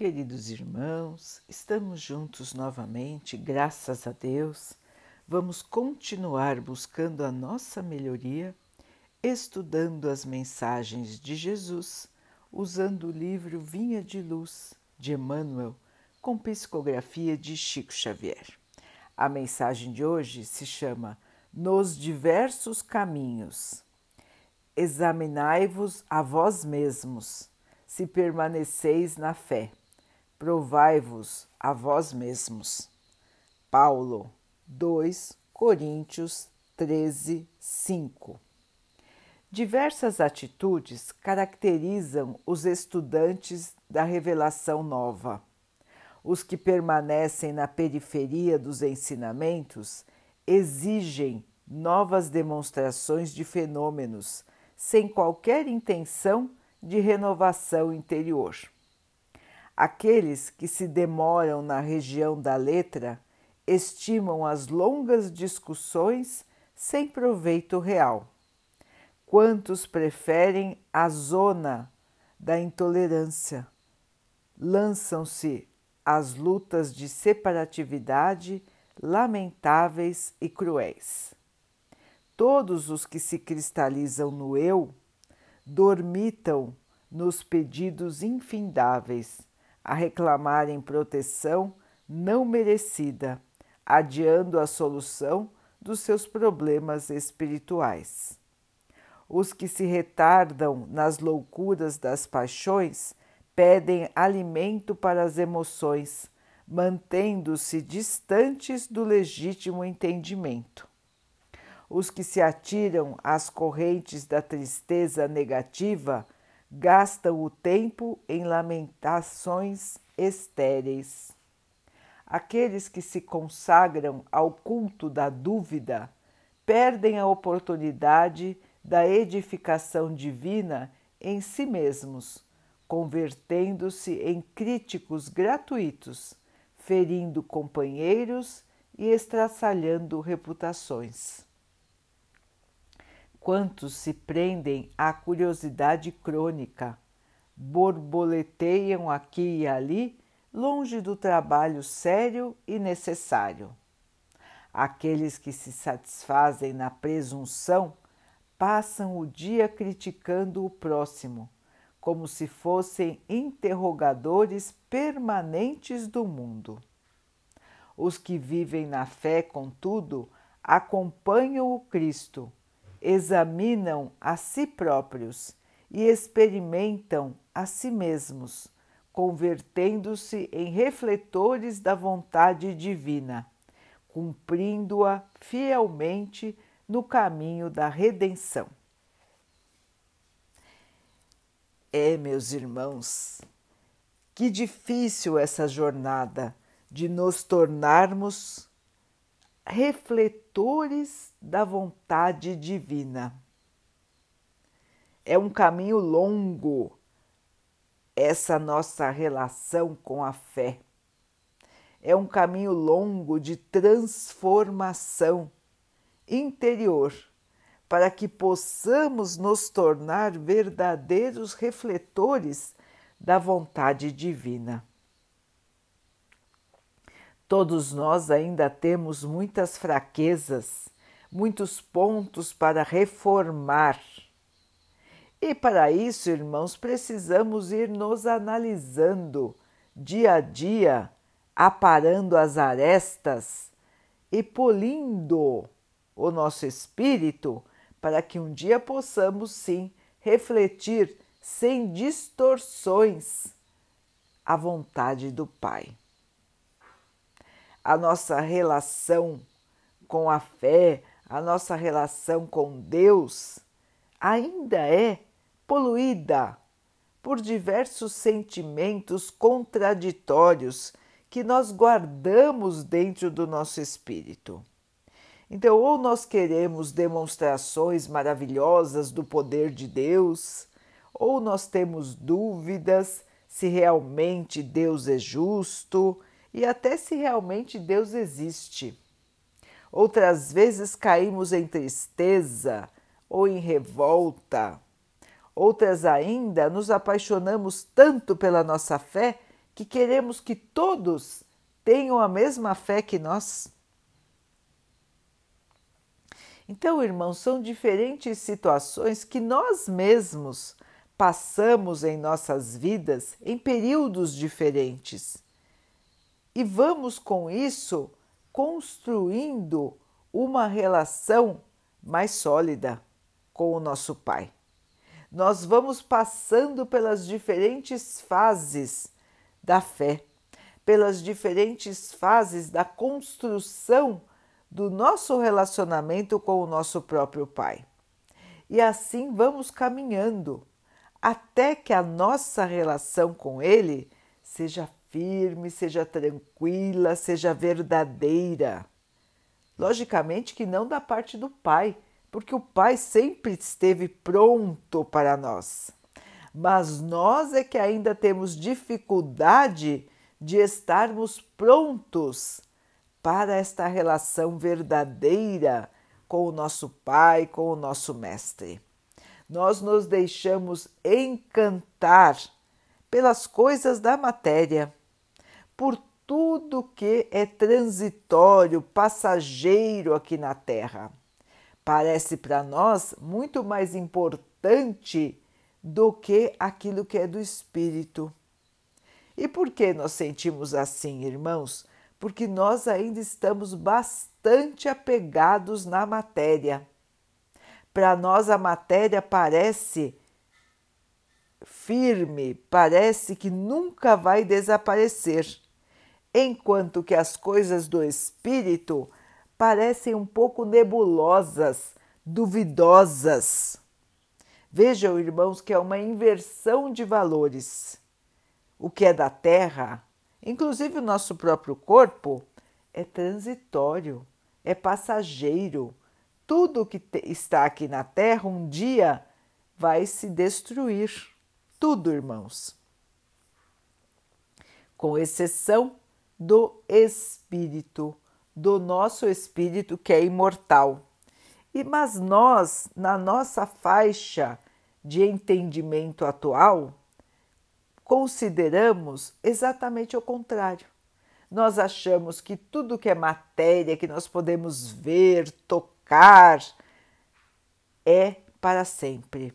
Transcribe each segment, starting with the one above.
Queridos irmãos, estamos juntos novamente, graças a Deus. Vamos continuar buscando a nossa melhoria, estudando as mensagens de Jesus, usando o livro Vinha de Luz de Emmanuel, com psicografia de Chico Xavier. A mensagem de hoje se chama Nos diversos caminhos. Examinai-vos a vós mesmos, se permaneceis na fé provai-vos a vós mesmos. Paulo 2 Coríntios 13, 5 Diversas atitudes caracterizam os estudantes da revelação nova. Os que permanecem na periferia dos ensinamentos exigem novas demonstrações de fenômenos, sem qualquer intenção de renovação interior. Aqueles que se demoram na região da letra estimam as longas discussões sem proveito real. Quantos preferem a zona da intolerância? Lançam-se às lutas de separatividade lamentáveis e cruéis. Todos os que se cristalizam no eu dormitam nos pedidos infindáveis a reclamarem proteção não merecida, adiando a solução dos seus problemas espirituais. Os que se retardam nas loucuras das paixões pedem alimento para as emoções, mantendo-se distantes do legítimo entendimento. Os que se atiram às correntes da tristeza negativa gastam o tempo em lamentações estéreis. Aqueles que se consagram ao culto da dúvida perdem a oportunidade da edificação divina em si mesmos, convertendo-se em críticos gratuitos, ferindo companheiros e estraçalhando reputações. Quantos se prendem à curiosidade crônica, borboleteiam aqui e ali, longe do trabalho sério e necessário. Aqueles que se satisfazem na presunção passam o dia criticando o próximo, como se fossem interrogadores permanentes do mundo. Os que vivem na fé, contudo, acompanham o Cristo examinam a si próprios e experimentam a si mesmos, convertendo-se em refletores da vontade divina, cumprindo-a fielmente no caminho da redenção. É, meus irmãos, que difícil essa jornada de nos tornarmos refletores da vontade divina. É um caminho longo essa nossa relação com a fé. É um caminho longo de transformação interior para que possamos nos tornar verdadeiros refletores da vontade divina. Todos nós ainda temos muitas fraquezas, muitos pontos para reformar. E para isso, irmãos, precisamos ir nos analisando dia a dia, aparando as arestas e polindo o nosso espírito para que um dia possamos sim refletir sem distorções a vontade do Pai a nossa relação com a fé, a nossa relação com Deus, ainda é poluída por diversos sentimentos contraditórios que nós guardamos dentro do nosso espírito. Então, ou nós queremos demonstrações maravilhosas do poder de Deus, ou nós temos dúvidas se realmente Deus é justo, e até se realmente Deus existe. Outras vezes caímos em tristeza ou em revolta. Outras ainda nos apaixonamos tanto pela nossa fé que queremos que todos tenham a mesma fé que nós? Então, irmãos, são diferentes situações que nós mesmos passamos em nossas vidas em períodos diferentes. E vamos com isso construindo uma relação mais sólida com o nosso Pai. Nós vamos passando pelas diferentes fases da fé, pelas diferentes fases da construção do nosso relacionamento com o nosso próprio Pai. E assim vamos caminhando até que a nossa relação com Ele seja firme, seja tranquila, seja verdadeira. Logicamente que não da parte do Pai, porque o Pai sempre esteve pronto para nós. Mas nós é que ainda temos dificuldade de estarmos prontos para esta relação verdadeira com o nosso Pai, com o nosso Mestre nós nos deixamos encantar pelas coisas da matéria, por tudo que é transitório, passageiro aqui na Terra. Parece para nós muito mais importante do que aquilo que é do espírito. E por que nós sentimos assim, irmãos? Porque nós ainda estamos bastante apegados na matéria para nós a matéria parece firme, parece que nunca vai desaparecer, enquanto que as coisas do espírito parecem um pouco nebulosas, duvidosas. Vejam, irmãos, que é uma inversão de valores. O que é da terra, inclusive o nosso próprio corpo, é transitório, é passageiro tudo que está aqui na terra um dia vai se destruir. Tudo, irmãos. Com exceção do espírito, do nosso espírito que é imortal. E mas nós, na nossa faixa de entendimento atual, consideramos exatamente o contrário. Nós achamos que tudo que é matéria, que nós podemos ver, tocar, é para sempre.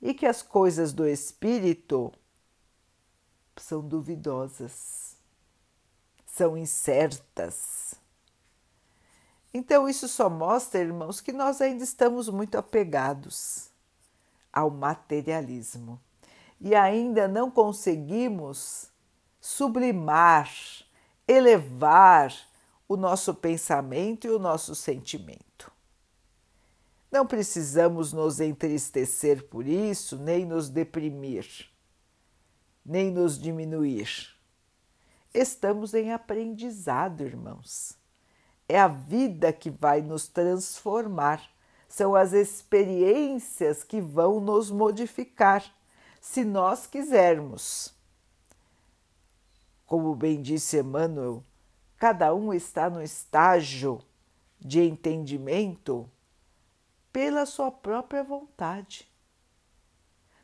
E que as coisas do espírito são duvidosas, são incertas. Então, isso só mostra, irmãos, que nós ainda estamos muito apegados ao materialismo e ainda não conseguimos sublimar, elevar o nosso pensamento e o nosso sentimento. Não precisamos nos entristecer por isso, nem nos deprimir, nem nos diminuir. Estamos em aprendizado, irmãos. É a vida que vai nos transformar, são as experiências que vão nos modificar, se nós quisermos. Como bem disse Emmanuel, Cada um está no estágio de entendimento pela sua própria vontade.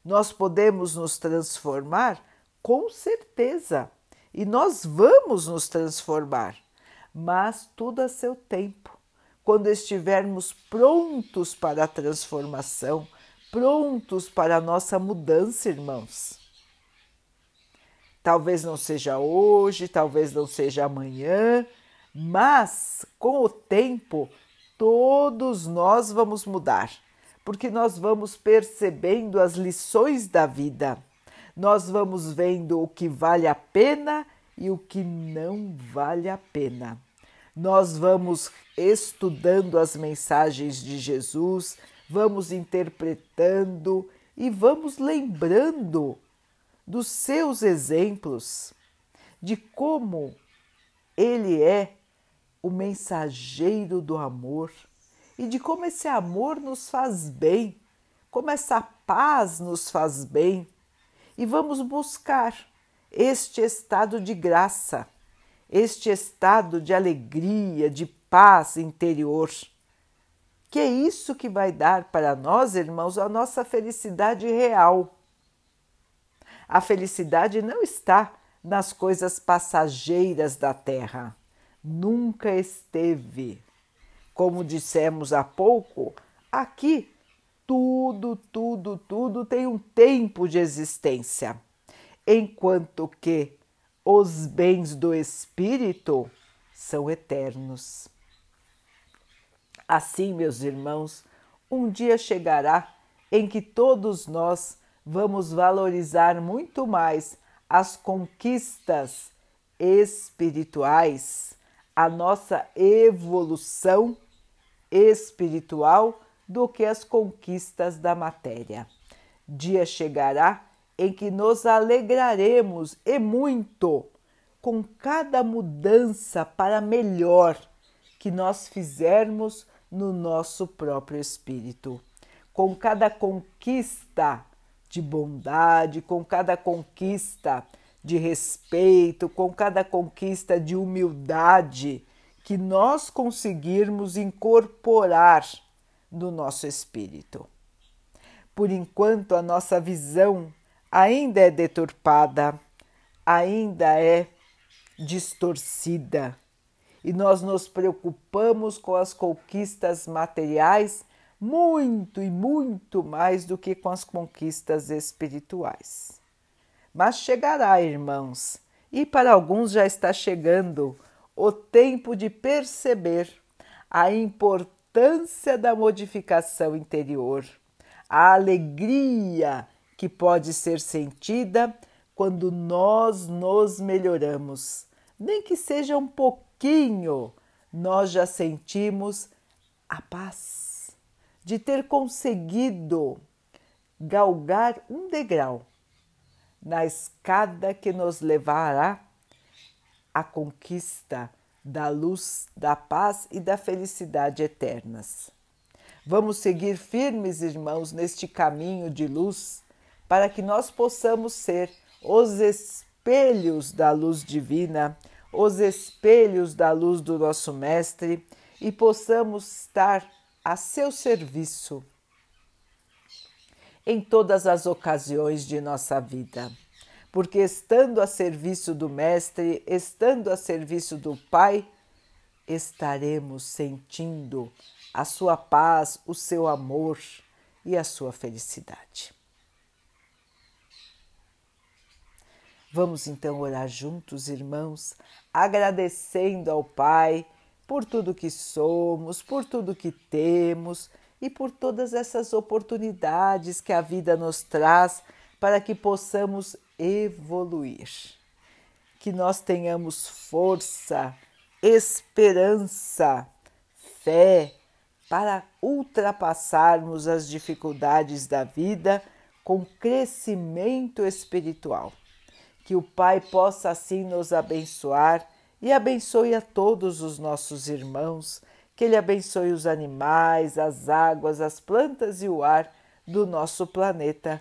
Nós podemos nos transformar com certeza e nós vamos nos transformar, mas tudo a seu tempo. Quando estivermos prontos para a transformação, prontos para a nossa mudança, irmãos. Talvez não seja hoje, talvez não seja amanhã, mas com o tempo todos nós vamos mudar, porque nós vamos percebendo as lições da vida, nós vamos vendo o que vale a pena e o que não vale a pena. Nós vamos estudando as mensagens de Jesus, vamos interpretando e vamos lembrando dos seus exemplos, de como ele é o mensageiro do amor e de como esse amor nos faz bem, como essa paz nos faz bem. E vamos buscar este estado de graça, este estado de alegria, de paz interior. Que é isso que vai dar para nós, irmãos, a nossa felicidade real a felicidade não está nas coisas passageiras da terra. Nunca esteve. Como dissemos há pouco, aqui tudo, tudo, tudo tem um tempo de existência, enquanto que os bens do espírito são eternos. Assim, meus irmãos, um dia chegará em que todos nós vamos valorizar muito mais as conquistas espirituais, a nossa evolução espiritual do que as conquistas da matéria. Dia chegará em que nos alegraremos e muito com cada mudança para melhor que nós fizermos no nosso próprio espírito, com cada conquista de bondade, com cada conquista de respeito, com cada conquista de humildade que nós conseguirmos incorporar no nosso espírito. Por enquanto, a nossa visão ainda é deturpada, ainda é distorcida e nós nos preocupamos com as conquistas materiais muito e muito mais do que com as conquistas espirituais. Mas chegará, irmãos, e para alguns já está chegando o tempo de perceber a importância da modificação interior, a alegria que pode ser sentida quando nós nos melhoramos. Nem que seja um pouquinho, nós já sentimos a paz de ter conseguido galgar um degrau na escada que nos levará à conquista da luz, da paz e da felicidade eternas. Vamos seguir firmes, irmãos, neste caminho de luz para que nós possamos ser os espelhos da luz divina, os espelhos da luz do nosso Mestre e possamos estar a seu serviço em todas as ocasiões de nossa vida. Porque estando a serviço do Mestre, estando a serviço do Pai, estaremos sentindo a sua paz, o seu amor e a sua felicidade. Vamos então orar juntos, irmãos, agradecendo ao Pai por tudo que somos, por tudo que temos e por todas essas oportunidades que a vida nos traz para que possamos evoluir. Que nós tenhamos força, esperança, fé para ultrapassarmos as dificuldades da vida com crescimento espiritual. Que o Pai possa assim nos abençoar e abençoe a todos os nossos irmãos, que Ele abençoe os animais, as águas, as plantas e o ar do nosso planeta